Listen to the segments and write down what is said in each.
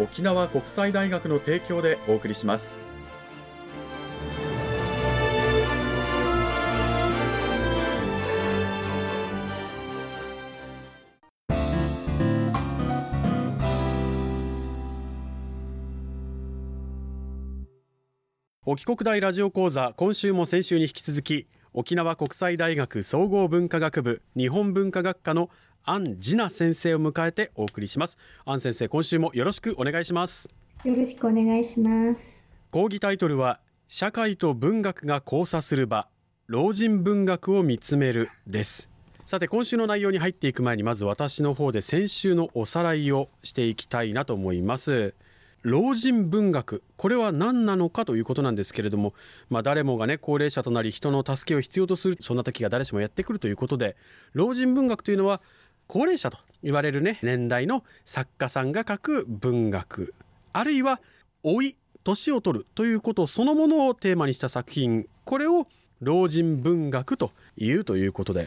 沖縄国際大学の提供でお送りします。沖国大ラジオ講座今週も先週に引き続き沖縄国際大学総合文化学部日本文化学科の安次奈先生を迎えてお送りします。安先生今週もよろしくお願いします。よろしくお願いします。講義タイトルは社会と文学が交差する場老人文学を見つめるです。さて今週の内容に入っていく前にまず私の方で先週のおさらいをしていきたいなと思います。老人文学これは何なのかということなんですけれども、まあ、誰もがね高齢者となり人の助けを必要とするそんな時が誰しもやってくるということで老人文学というのは高齢者と言われるね年代の作家さんが書く文学あるいは老い年を取るということそのものをテーマにした作品これを老人文学というということで。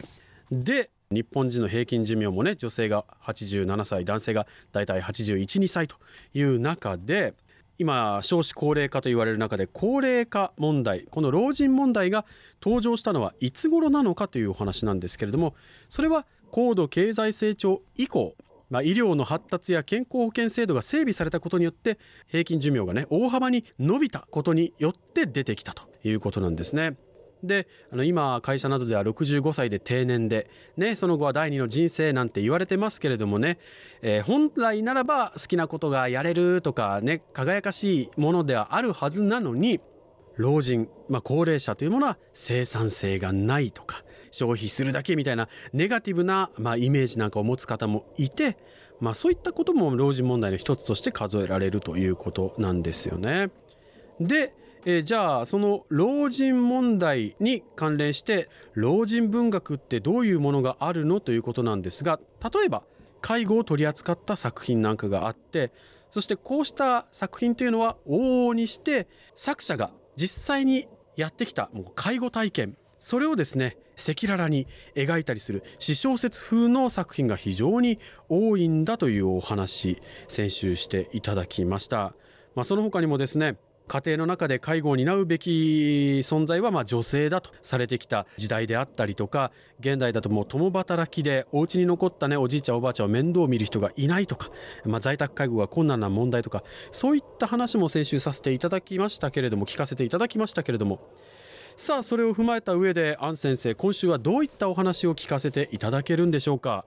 で日本人の平均寿命もね女性が87歳男性がだいたい812歳という中で今少子高齢化と言われる中で高齢化問題この老人問題が登場したのはいつ頃なのかというお話なんですけれどもそれは高度経済成長以降まあ、医療の発達や健康保険制度が整備されたことによって平均寿命がね大幅に伸びたことによって出てきたということなんですね。であの今会社などでは65歳で定年で、ね、その後は第二の人生なんて言われてますけれどもね、えー、本来ならば好きなことがやれるとかね輝かしいものではあるはずなのに老人、まあ、高齢者というものは生産性がないとか消費するだけみたいなネガティブな、まあ、イメージなんかを持つ方もいて、まあ、そういったことも老人問題の一つとして数えられるということなんですよね。で、え、じゃあその老人問題に関連して老人文学ってどういうものがあるのということなんですが例えば介護を取り扱った作品なんかがあってそしてこうした作品というのは往々にして作者が実際にやってきたもう介護体験それをですね赤裸々に描いたりする詩小説風の作品が非常に多いんだというお話先週していただきました、まあ、その他にもですね家庭の中で介護を担うべき存在はま女性だとされてきた時代であったりとか現代だともう共働きでお家に残ったねおじいちゃんおばあちゃんを面倒を見る人がいないとか、まあ、在宅介護が困難な問題とかそういった話も先週させていただきましたけれども聞かせていただきましたけれどもさあそれを踏まえた上で安先生今週はどういったお話を聞かせていただけるんでしょうか？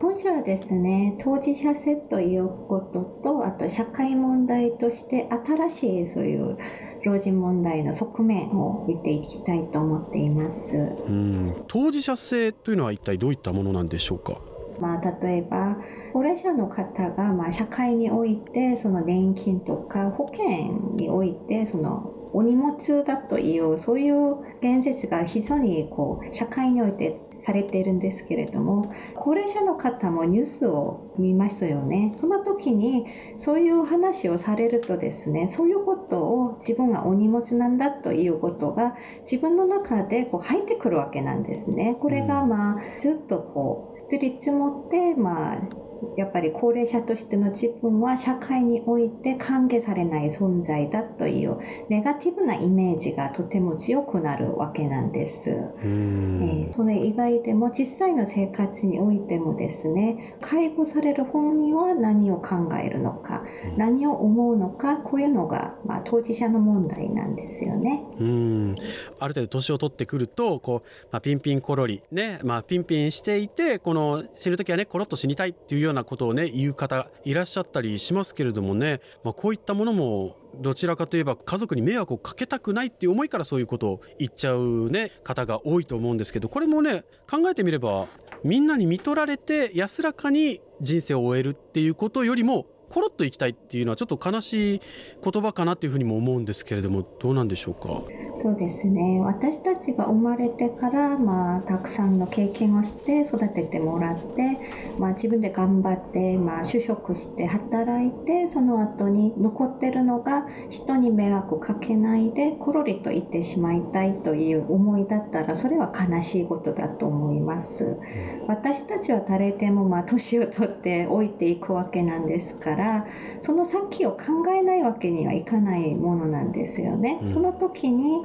今週はですね当事者性ということとあと社会問題として新しいそういう老人問題の側面を見ていきたいと思っています。うん。当事者性というのは一体どういったものなんでしょうか？まあ、例えば高齢者の方がまあ社会においてその年金とか保険においてそのお荷物だというそういう現実が非常にこう社会においてされているんですけれども高齢者の方もニュースを見ましたよね。その時にそういう話をされるとですねそういうことを自分がお荷物なんだということが自分の中でこう入ってくるわけなんですね。これがまあずっとこうり積もって、まあ、やっぱり高齢者としての自分は社会において歓迎されない存在だというネガティブなイメージがとても強くなるわけなんです。えー、それ以外でも実際の生活においてもですね介護される本人は何を考えるのか、うん、何を思うのかこういうのが、まあ、当事者の問題なんですよね。うんある程度年を取ってくるとこう、まあ、ピンピンコロリ、ねまあ、ピンピンしていてこの死ぬ時はねコロッと死にたいっていうようなことをね言う方いらっしゃったりしますけれどもね、まあ、こういったものもどちらかといえば家族に迷惑をかけたくないっていう思いからそういうことを言っちゃう、ね、方が多いと思うんですけどこれもね考えてみればみんなに見取られて安らかに人生を終えるっていうことよりもコロッといきたいっていうのはちょっと悲しい言葉かなというふうにも思うんですけれどもどうなんでしょうか？そうですね。私たちが生まれてから、まあ、たくさんの経験をして育ててもらって、まあ、自分で頑張って、まあ、就職して働いてその後に残ってるのが人に迷惑かけないでコロリと言ってしまいたいという思いだったらそれは悲しいことだと思います。私たちは誰でもまあ年を取って老いていくわけなんですからその先を考えないわけにはいかないものなんですよね、その時に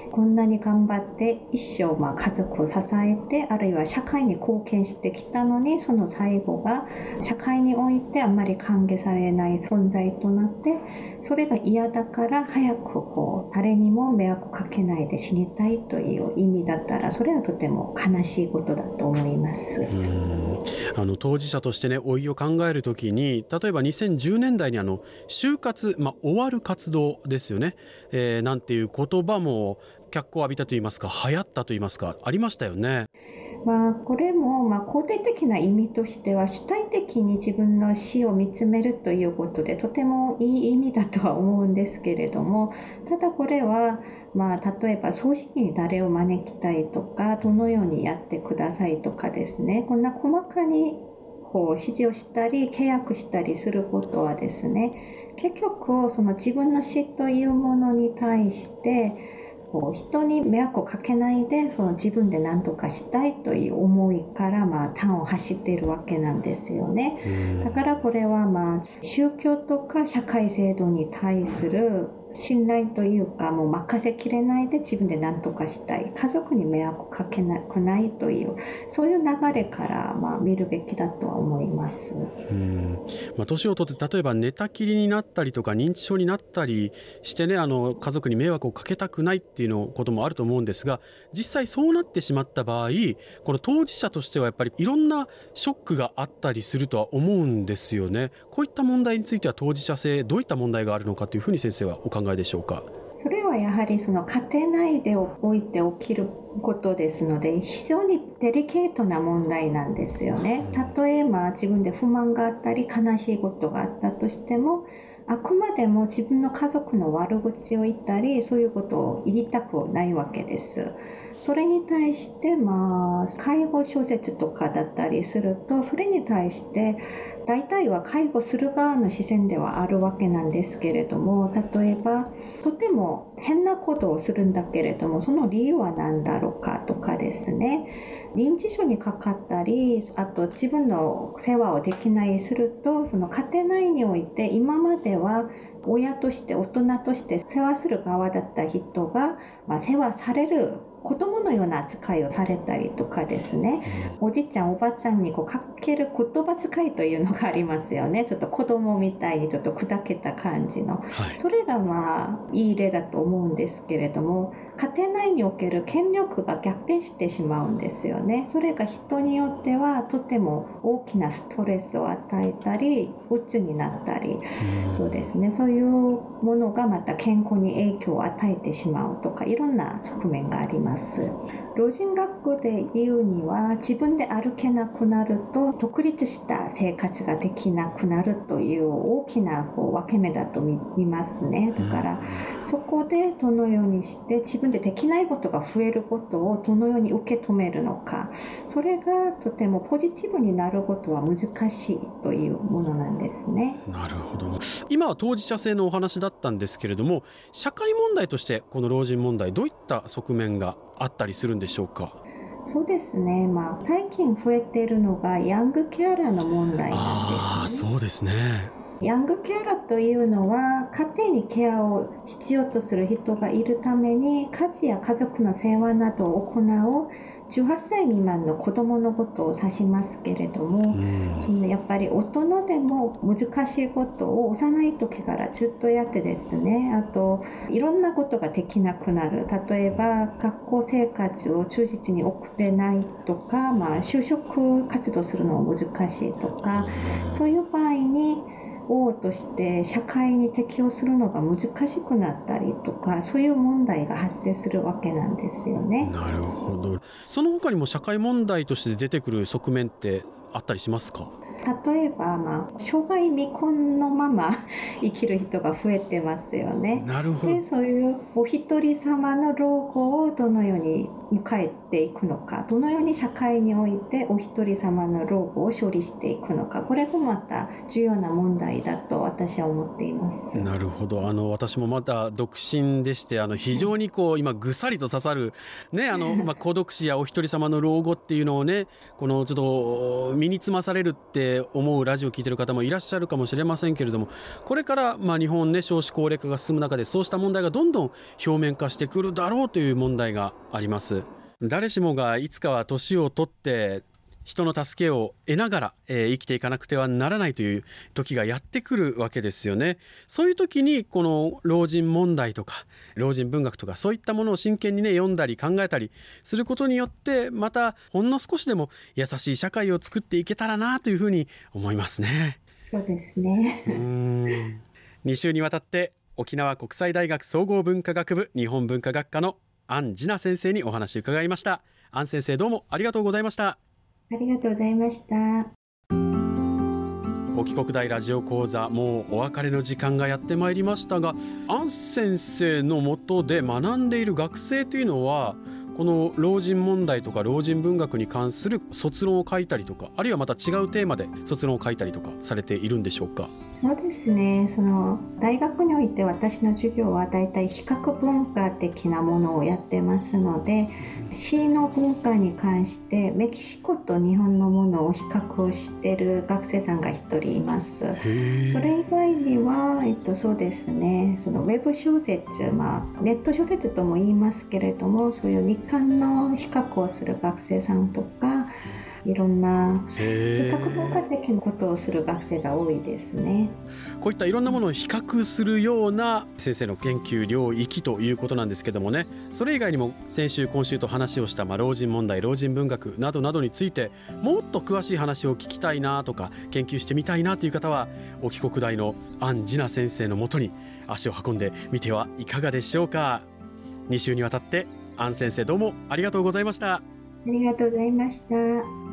こんなに頑張って一生まあ家族を支えてあるいは社会に貢献してきたのにその最後が社会においてあんまり歓迎されない存在となってそれが嫌だから早くこう誰にも迷惑かけないで死にたいという意味だったらそれはとても悲しいことだと思います。あの当事者としてね老いを考えるときに例えば2010年代にあの就活、まあ、終わる活動ですよね、えー、なんていう言葉も脚光を浴びたといいますか流行ったといいますかありましたよね。まあ、これもまあ肯定的な意味としては主体的に自分の死を見つめるということでとてもいい意味だとは思うんですけれどもただこれはまあ例えば葬式に誰を招きたいとかどのようにやってくださいとかですねこんな細かにこう指示をしたり契約したりすることはですね結局その自分の死というものに対してこう人に迷惑をかけないでその自分で何とかしたいという思いからまあ端を走っているわけなんですよね。だからこれはまあ宗教とか社会制度に対する信頼というかもう任せきれないで自分で何とかしたい。家族に迷惑かけなくないというそういう流れからまあ見るべきだとは思います。うん。まあ、年を取って例えば寝たきりになったりとか認知症になったりしてねあの家族に迷惑をかけたくないっていうのこともあると思うんですが実際そうなってしまった場合この当事者としてはやっぱりいろんなショックがあったりするとは思うんですよね。こういった問題については当事者性どういった問題があるのかというふうに先生はお考えでしょうか？それはやはりその家庭内でおいて起きることですので非常にデリケートな問題なんですよね。例えば自分で不満があったり悲しいことがあったとしてもあくまでも自分の家族の悪口を言ったりそういうことを言いたくないわけです。それに対してまあ介護諸説とかだったりするとそれに対して大体は介護する側の視線ではあるわけなんですけれども例えばとても変なことをするんだけれどもその理由は何だろうかとかですね。認知症にかかったりあと自分の世話をできないするとその家庭内において今までは親として大人として世話する側だった人が、まあ、世話される子供のような扱いをされたりとかですね、おじいちゃんおばちゃんにこうかける言葉遣いというのがありますよね。ちょっと子供みたいにちょっと砕けた感じの、はい、それがまあいい例だと思うんですけれども家庭内における権力が逆転してしまうんですよね。それが人によってはとても大きなストレスを与えたりうつになったり、そうですね。そういうものがまた健康に影響を与えてしまうとかいろんな側面がありますます。老人学校で言うには自分で歩けなくなると独立した生活ができなくなるという大きなこう分け目だと見ますね。だから、そこでどのようにして自分でできないことが増えることをどのように受け止めるのか。それがとてもポジティブになることは難しいというものなんですね。なるほど。今は当事者性のお話だったんですけれども社会問題としてこの老人問題どういった側面があったりするんでしょうか？そうですね、まあ、最近増えているのがヤングケアラーの問題なんです、ね、あそうですね。ヤングケアラーというのは家庭にケアを必要とする人がいるために家事や家族の世話などを行う18歳未満の子どものことを指しますけれども、そのやっぱり大人でも難しいことを幼い時からずっとやってですねあといろんなことができなくなる。例えば学校生活を忠実に送れないとか、まあ、就職活動するのも難しいとかそういう場合に王として社会に適応するのが難しくなったりとかそういう問題が発生するわけなんですよね。なるほどその他にも社会問題として出てくる側面ってあったりしますか？例えば、まあ、障害未婚のまま 生きる人が増えてますよね。なるほど。でそういうお一人様の老後をどのように迎えていくのかどのように社会においてお一人様の老後を処理していくのかこれがまた重要な問題だと私は思っています。なるほど。あの私もまだ独身でしてあの非常にこう今ぐさりと刺さる、ねあのまあ、孤独死やお一人様の老後っていうのをねこのちょっと身につまされるって思うラジオを聴いている方もいらっしゃるかもしれませんけれどもこれからまあ日本ね少子高齢化が進む中でそうした問題がどんどん表面化してくるだろうという問題があります。誰しもがいつかは年を取って人の助けを得ながら、えー、生きていかなくてはならないという時がやってくるわけですよね。そういう時にこの老人問題とか老人文学とかそういったものを真剣にね読んだり考えたりすることによってまたほんの少しでも優しい社会を作っていけたらなというふうに思いますね。そうですね。うん2週にわたって沖縄国際大学総合文化学部日本文化学科の安次奈先生にお話を伺いました安先生どうもありがとうございましたありがとうございました。沖国大ラジオ講座もうお別れの時間がやってまいりましたがアン先生のもとで学んでいる学生というのはこの老人問題とか老人文学に関する卒論を書いたりとかあるいはまた違うテーマで卒論を書いたりとかされているんでしょうか？そうですね。その大学において私の授業はだいたい比較文化的なものをやってますので詩の文化に関してメキシコと日本のものを比較している学生さんが1人います。それ以外には、えっと、そうですね。そのウェブ小説、まあ、ネット小説とも言いますけれどもそういう日韓の比較をする学生さんとかいろんな比較文化的なことをする学生が多いですね。こういったいろんなものを比較するような先生の研究領域ということなんですけどもね。それ以外にも先週今週と話をした、まあ、老人問題老人文学などなどについてもっと詳しい話を聞きたいなとか研究してみたいなという方は沖国大の安次奈先生のもとに足を運んでみてはいかがでしょうか。2週にわたって安先生どうもありがとうございました。ありがとうございました